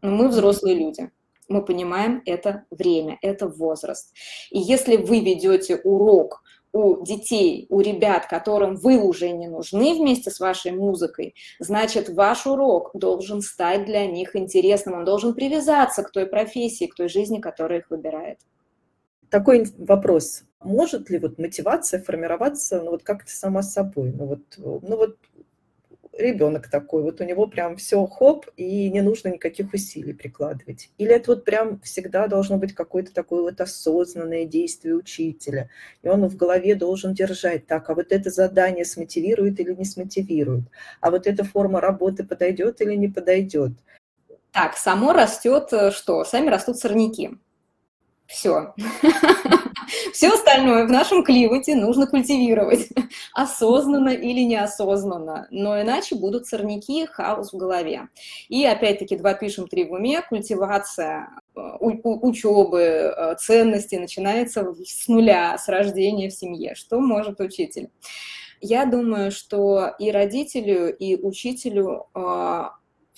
Но мы взрослые люди. Мы понимаем, это время, это возраст. И если вы ведете урок у детей, у ребят, которым вы уже не нужны вместе с вашей музыкой, значит, ваш урок должен стать для них интересным, он должен привязаться к той профессии, к той жизни, которая их выбирает такой вопрос. Может ли вот мотивация формироваться ну, вот как-то сама собой? Ну вот, ну вот ребенок такой, вот у него прям все хоп, и не нужно никаких усилий прикладывать. Или это вот прям всегда должно быть какое-то такое вот осознанное действие учителя, и он в голове должен держать так, а вот это задание смотивирует или не смотивирует, а вот эта форма работы подойдет или не подойдет. Так, само растет э, что? Сами растут сорняки. Все. (laughs) Все остальное в нашем климате нужно культивировать, (laughs) осознанно или неосознанно, но иначе будут сорняки, хаос в голове. И опять-таки два пишем, три в уме, культивация э, учебы, э, ценностей начинается с нуля, с рождения в семье. Что может учитель? Я думаю, что и родителю, и учителю э,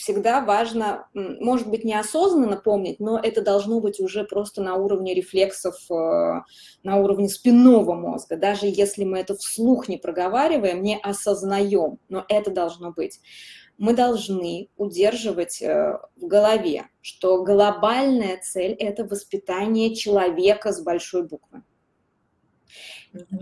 всегда важно, может быть, неосознанно помнить, но это должно быть уже просто на уровне рефлексов, э, на уровне спинного мозга. Даже если мы это вслух не проговариваем, не осознаем, но это должно быть. Мы должны удерживать э, в голове, что глобальная цель – это воспитание человека с большой буквы.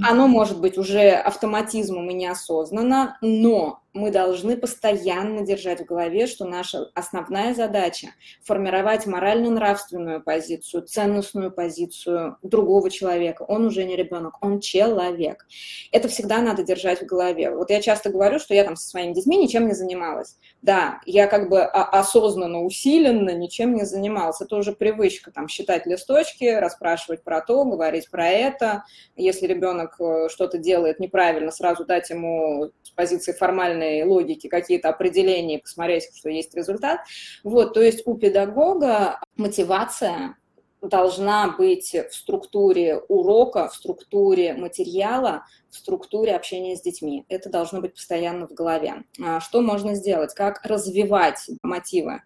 Оно может быть уже автоматизмом и неосознанно, но мы должны постоянно держать в голове, что наша основная задача – формировать морально-нравственную позицию, ценностную позицию другого человека. Он уже не ребенок, он человек. Это всегда надо держать в голове. Вот я часто говорю, что я там со своими детьми ничем не занималась. Да, я как бы осознанно, усиленно ничем не занималась. Это уже привычка, там, считать листочки, расспрашивать про то, говорить про это. Если ребенок э, что-то делает неправильно, сразу дать ему с позиции формальной логики какие-то определения посмотреть, что есть результат. Вот, то есть у педагога мотивация должна быть в структуре урока, в структуре материала, в структуре общения с детьми. Это должно быть постоянно в голове. А что можно сделать? Как развивать мотивы?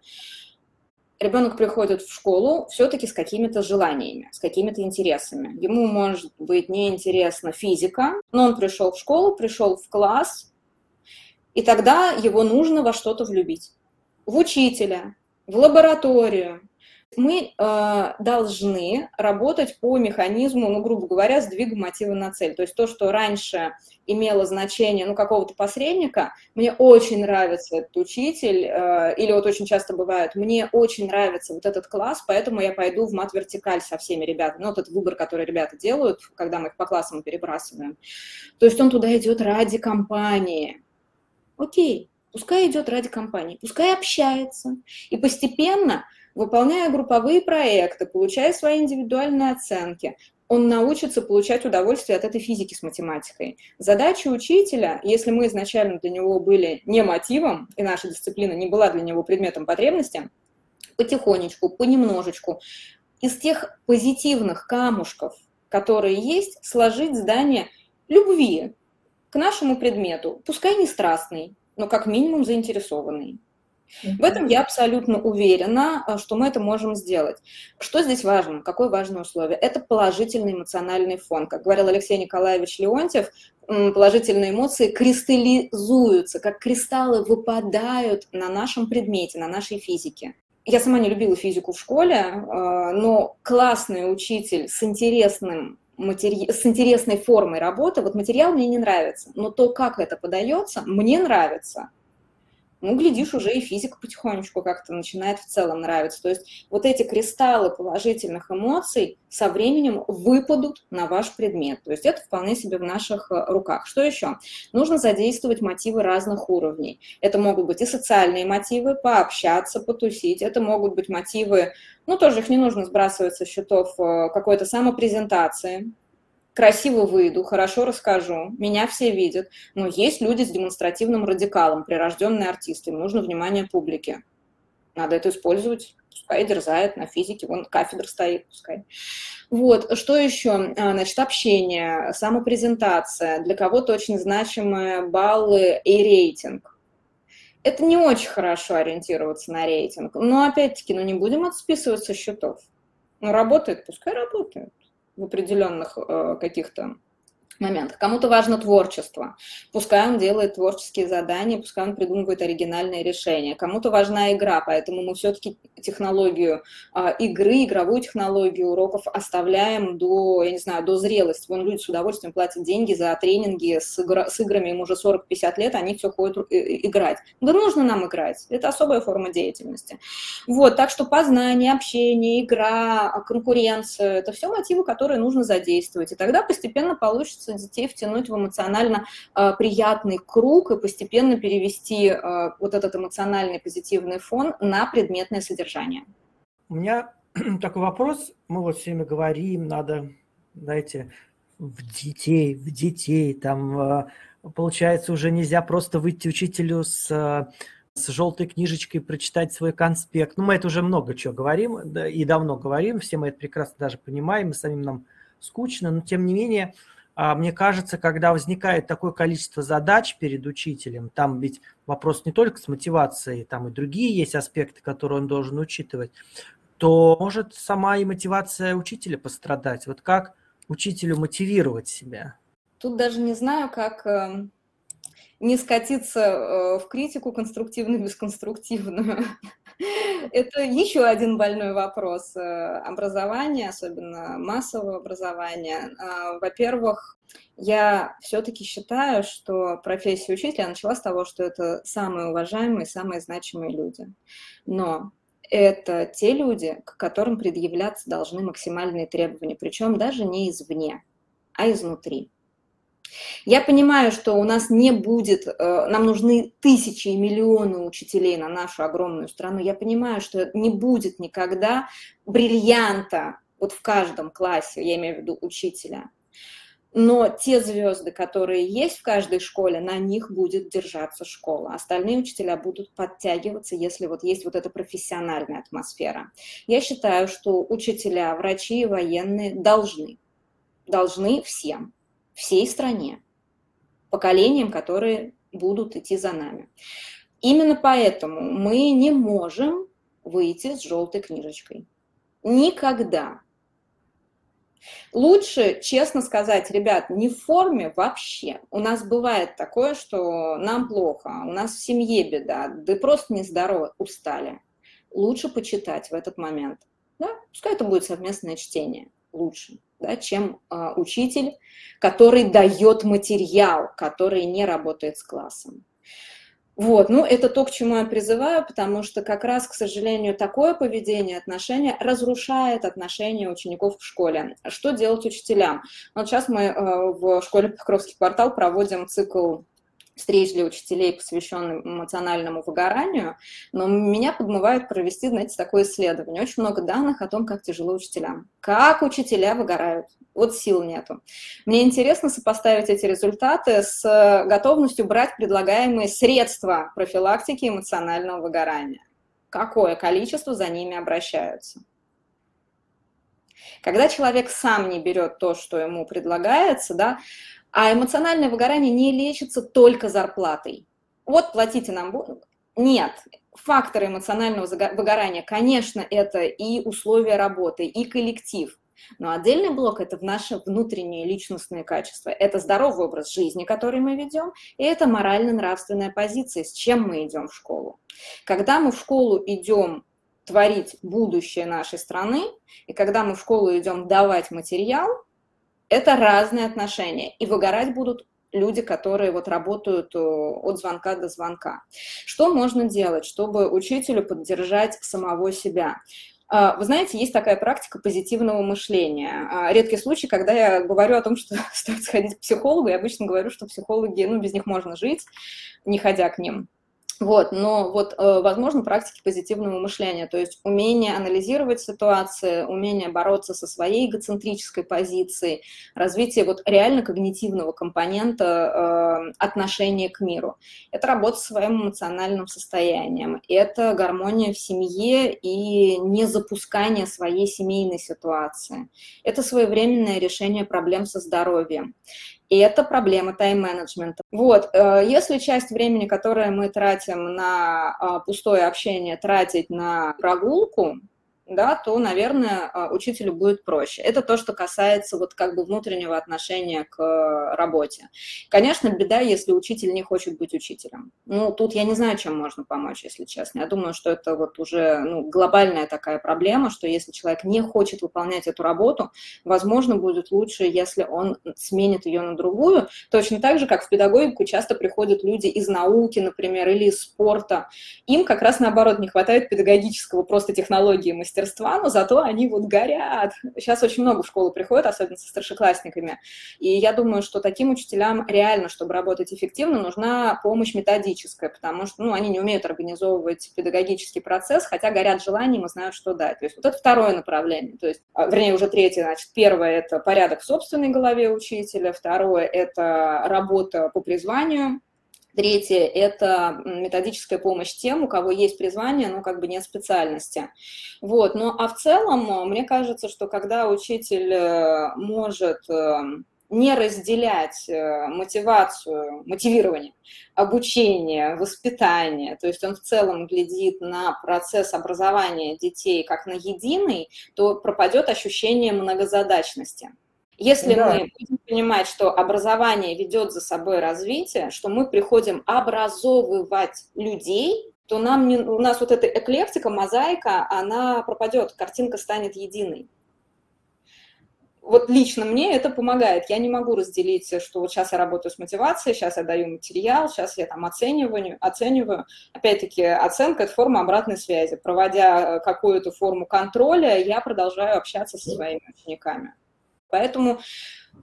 Ребенок приходит в школу все-таки с какими-то желаниями, с какими-то интересами. Ему может быть неинтересна физика, но он пришел в школу, пришел в класс, и тогда его нужно во что-то влюбить. В учителя, в лабораторию. Мы э, должны работать по механизму, ну, грубо говоря, сдвига мотива на цель. То есть то, что раньше имело значение, ну, какого-то посредника, мне очень нравится этот учитель, э, или вот очень часто бывает, мне очень нравится вот этот класс, поэтому я пойду в мат-вертикаль со всеми ребятами. Ну, вот этот выбор, который ребята делают, когда мы их по классам перебрасываем. То есть он туда идет ради компании, Окей, пускай идет ради компании, пускай общается. И постепенно, выполняя групповые проекты, получая свои индивидуальные оценки, он научится получать удовольствие от этой физики с математикой. Задача учителя, если мы изначально для него были не мотивом, и наша дисциплина не была для него предметом потребности, потихонечку, понемножечку, из тех позитивных камушков, которые есть, сложить здание любви, к нашему предмету, пускай не страстный, но как минимум заинтересованный. В этом я абсолютно уверена, э, что мы это можем сделать. Что здесь важно? Какое важное условие? Это положительный эмоциональный фон. Как говорил Алексей Николаевич Леонтьев, положительные эмоции кристаллизуются, как кристаллы выпадают на нашем предмете, на нашей физике. Я сама не любила физику в школе, э, но классный учитель с интересным матери... с интересной формой работы, вот материал мне не нравится, но то, как это подается, мне нравится ну, глядишь, уже и физика потихонечку как-то начинает в целом нравиться. То есть вот эти кристаллы положительных эмоций со временем выпадут на ваш предмет. То есть это вполне себе в наших э, руках. Что еще? Нужно задействовать мотивы разных уровней. Это могут быть и социальные мотивы, пообщаться, потусить. Это могут быть мотивы, ну, тоже их не нужно сбрасывать со счетов э, какой-то самопрезентации, красиво выйду, хорошо расскажу, меня все видят, но есть люди с демонстративным радикалом, прирожденные артисты, им нужно внимание публики. Надо это использовать, пускай дерзает на физике, вон кафедра стоит, пускай. Вот, что еще? А, значит, общение, самопрезентация, для кого-то очень значимые баллы и рейтинг. Это не очень хорошо ориентироваться на рейтинг, но опять-таки, ну не будем отсписывать со счетов. Ну, работает, пускай работает в определенных э, каких-то моментах. Кому-то важно творчество. Пускай он делает творческие задания, пускай он придумывает оригинальные решения. Кому-то важна игра, поэтому мы все-таки технологию а, игры, игровую технологию уроков оставляем до, я не знаю, до зрелости. Вон люди с удовольствием платят деньги за тренинги с, игра, с играми, им уже 40-50 лет, они все ходят э, э, играть. Да нужно нам играть. Это особая форма деятельности. Вот, так что познание, общение, игра, конкуренция, это все мотивы, которые нужно задействовать. И тогда постепенно получится получится детей втянуть в эмоционально э, приятный круг и постепенно перевести э, вот этот эмоциональный позитивный фон на предметное содержание. У меня (clears throat) такой вопрос. Мы вот все время говорим, надо, знаете, в детей, в детей, там, э, получается, уже нельзя просто выйти учителю с с желтой книжечкой прочитать свой конспект. Ну, мы это уже много чего говорим да, и давно говорим, все мы это прекрасно даже понимаем, и самим нам скучно, но тем не менее мне кажется, когда возникает такое количество задач перед учителем, там ведь вопрос не только с мотивацией, там и другие есть аспекты, которые он должен учитывать, то может сама и мотивация учителя пострадать. Вот как учителю мотивировать себя? Тут даже не знаю, как эм, не скатиться э, в критику конструктивную, бесконструктивную. (laughs) Это еще один больной вопрос э, образования, особенно массового образования. А, во-первых, я все-таки считаю, что профессия учителя начала с того, что это самые уважаемые, самые значимые люди. Но это те люди, к которым предъявляться должны максимальные требования, причем даже не извне, а изнутри. Я понимаю, что у нас не будет, э, нам нужны тысячи и миллионы учителей на нашу огромную страну. Я понимаю, что не будет никогда бриллианта вот в каждом классе, я имею в виду учителя. Но те звезды, которые есть в каждой школе, на них будет держаться школа. Остальные учителя будут подтягиваться, если вот есть вот эта профессиональная атмосфера. Я считаю, что учителя, врачи и военные должны, должны всем всей стране, поколениям, которые будут идти за нами. Именно поэтому мы не можем выйти с желтой книжечкой. Никогда. Лучше честно сказать, ребят, не в форме вообще. У нас бывает такое, что нам плохо, у нас в семье беда, да просто нездорово, устали. Лучше почитать в этот момент. Да? Пускай это будет совместное чтение. Лучше да, чем а, учитель, который дает материал, который не работает с классом. Вот, ну это то, к чему я призываю, потому что как раз, к сожалению, такое поведение, отношение разрушает отношения учеников в школе. Что делать учителям? Вот сейчас мы э, в школе Покровский квартал проводим цикл встреч для учителей, посвященных эмоциональному выгоранию, но меня подмывает провести, знаете, такое исследование. Очень много данных о том, как тяжело учителям. Как учителя выгорают. Вот сил нету. Мне интересно сопоставить эти результаты с готовностью брать предлагаемые средства профилактики эмоционального выгорания. Какое количество за ними обращаются? Когда человек сам не берет то, что ему предлагается, да, а эмоциональное выгорание не лечится только зарплатой. Вот платите нам, нет, факторы эмоционального выгорания, конечно, это и условия работы, и коллектив. Но отдельный блок – это в наши внутренние личностные качества. Это здоровый образ жизни, который мы ведем, и это морально-нравственная позиция, с чем мы идем в школу. Когда мы в школу идем творить будущее нашей страны, и когда мы в школу идем давать материал, это разные отношения. И выгорать будут люди, которые вот работают э, от звонка до звонка. Что можно делать, чтобы учителю поддержать самого себя? А, вы знаете, есть такая практика позитивного мышления. А, редкий случай, когда я говорю о том, что (laughs) стоит сходить к психологу, я обычно говорю, что психологи, ну, без них можно жить, не ходя к ним. Вот, но вот, э, возможно, практики позитивного мышления, то есть умение анализировать ситуации, умение бороться со своей эгоцентрической позицией, развитие вот реально когнитивного компонента э, отношения к миру. Это работа со своим эмоциональным состоянием, это гармония в семье и не запускание своей семейной ситуации. Это своевременное решение проблем со здоровьем. И это проблема тайм-менеджмента. Вот, э, если часть времени, которое мы тратим на а, пустое общение, тратить на прогулку, да, то, наверное, а, учителю будет проще. Это то, что касается вот как бы внутреннего отношения к э, работе. Конечно, беда, если учитель не хочет быть учителем. Ну, тут я не знаю, чем можно помочь, если честно. Я думаю, что это вот уже ну, глобальная такая проблема, что если человек не хочет выполнять эту работу, возможно, будет лучше, если он сменит ее на другую. Точно так же, как в педагогику часто приходят люди из науки, например, или из спорта. Им как раз наоборот не хватает педагогического просто технологии мастерства мастерства, но зато они вот горят. Сейчас очень много в школу приходят, особенно со старшеклассниками. И я думаю, что таким учителям реально, чтобы работать эффективно, нужна помощь методическая, потому что ну, они не умеют организовывать педагогический процесс, хотя горят желанием и знают, что дать. То есть вот это второе направление. То есть, а, вернее, уже третье. Значит, первое – это порядок в собственной голове учителя. Второе – это работа по призванию Третье – это методическая помощь тем, у кого есть призвание, но как бы нет специальности. Вот. Ну, а в целом, мне кажется, что когда учитель э, может э, не разделять э, мотивацию, мотивирование, обучение, воспитание, то есть он в целом глядит на процесс образования детей как на единый, то пропадет ощущение многозадачности. Если да. мы будем понимать, что образование ведет за собой развитие, что мы приходим образовывать людей, то нам не, у нас вот эта эклектика, мозаика, она пропадет, картинка станет единой. Вот лично мне это помогает. Я не могу разделить, что вот сейчас я работаю с мотивацией, сейчас я даю материал, сейчас я там оцениваю. оцениваю. Опять-таки, оценка – это форма обратной связи. Проводя какую-то форму контроля, я продолжаю общаться со своими учениками. Поэтому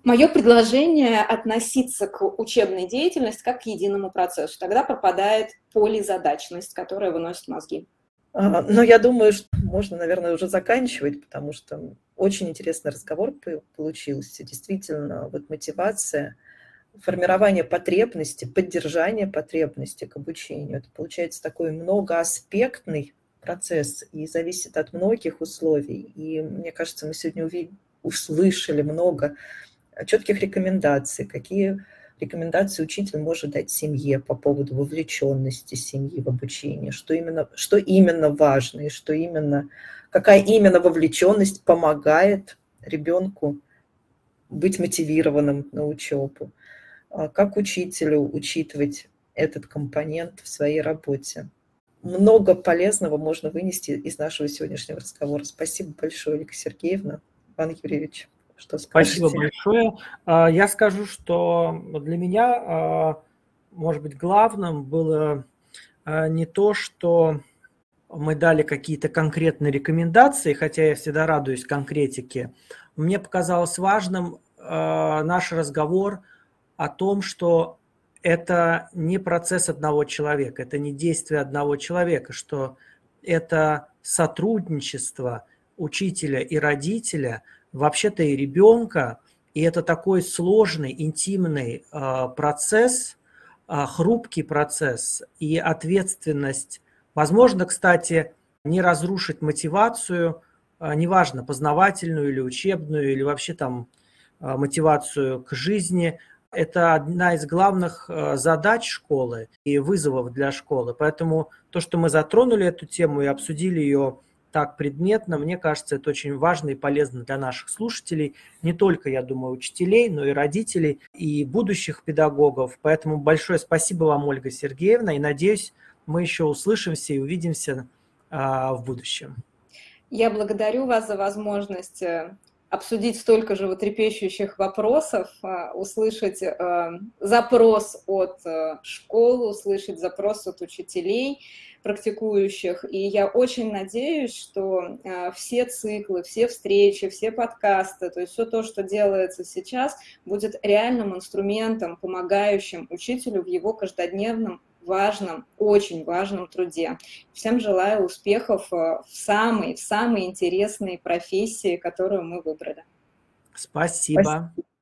мое предложение относиться к учебной деятельности как к единому процессу. Тогда пропадает полизадачность, которая выносит мозги. А, Но ну, я думаю, что можно, наверное, уже заканчивать, потому что очень интересный разговор получился. Действительно, вот мотивация, формирование потребности, поддержание потребности к обучению. Это получается такой многоаспектный процесс и зависит от многих условий. И мне кажется, мы сегодня увидим, услышали много четких рекомендаций, какие рекомендации учитель может дать семье по поводу вовлеченности семьи в обучение, что именно, что именно важно и что именно, какая именно вовлеченность помогает ребенку быть мотивированным на учебу, а как учителю учитывать этот компонент в своей работе. Много полезного можно вынести из нашего сегодняшнего разговора. Спасибо большое, Ольга Сергеевна. Иван Юрьевич, что скажете? Спасибо большое. А, я скажу, что для меня, а, может быть, главным было а, не то, что мы дали какие-то конкретные рекомендации, хотя я всегда радуюсь конкретике. Мне показалось важным наш разговор о том, что это не процесс одного человека, это не действие одного человека, что это сотрудничество – учителя и родителя, вообще-то и ребенка, и это такой сложный, интимный э, процесс, э, хрупкий процесс и ответственность. Возможно, кстати, не разрушить мотивацию, э, неважно, познавательную или учебную, или вообще там мотивацию к жизни, это одна из главных задач школы и вызовов для школы. Поэтому то, что мы затронули эту тему и обсудили ее так предметно, мне кажется, это очень важно и полезно для наших слушателей, не только, я думаю, учителей, но и родителей и будущих педагогов. Поэтому большое спасибо вам, Ольга Сергеевна, и надеюсь, мы еще услышимся и увидимся а, в будущем. Я благодарю вас за возможность э, обсудить столько же трепещущих вопросов, а, услышать э, запрос от э, школы, услышать запрос от учителей практикующих. И я очень надеюсь, что э, все циклы, все встречи, все подкасты, то есть все то, что делается сейчас, будет реальным инструментом, помогающим учителю в его каждодневном важном, очень важном труде. Всем желаю успехов э, в самой, в самой интересной профессии, которую мы выбрали. Спасибо. Спасибо.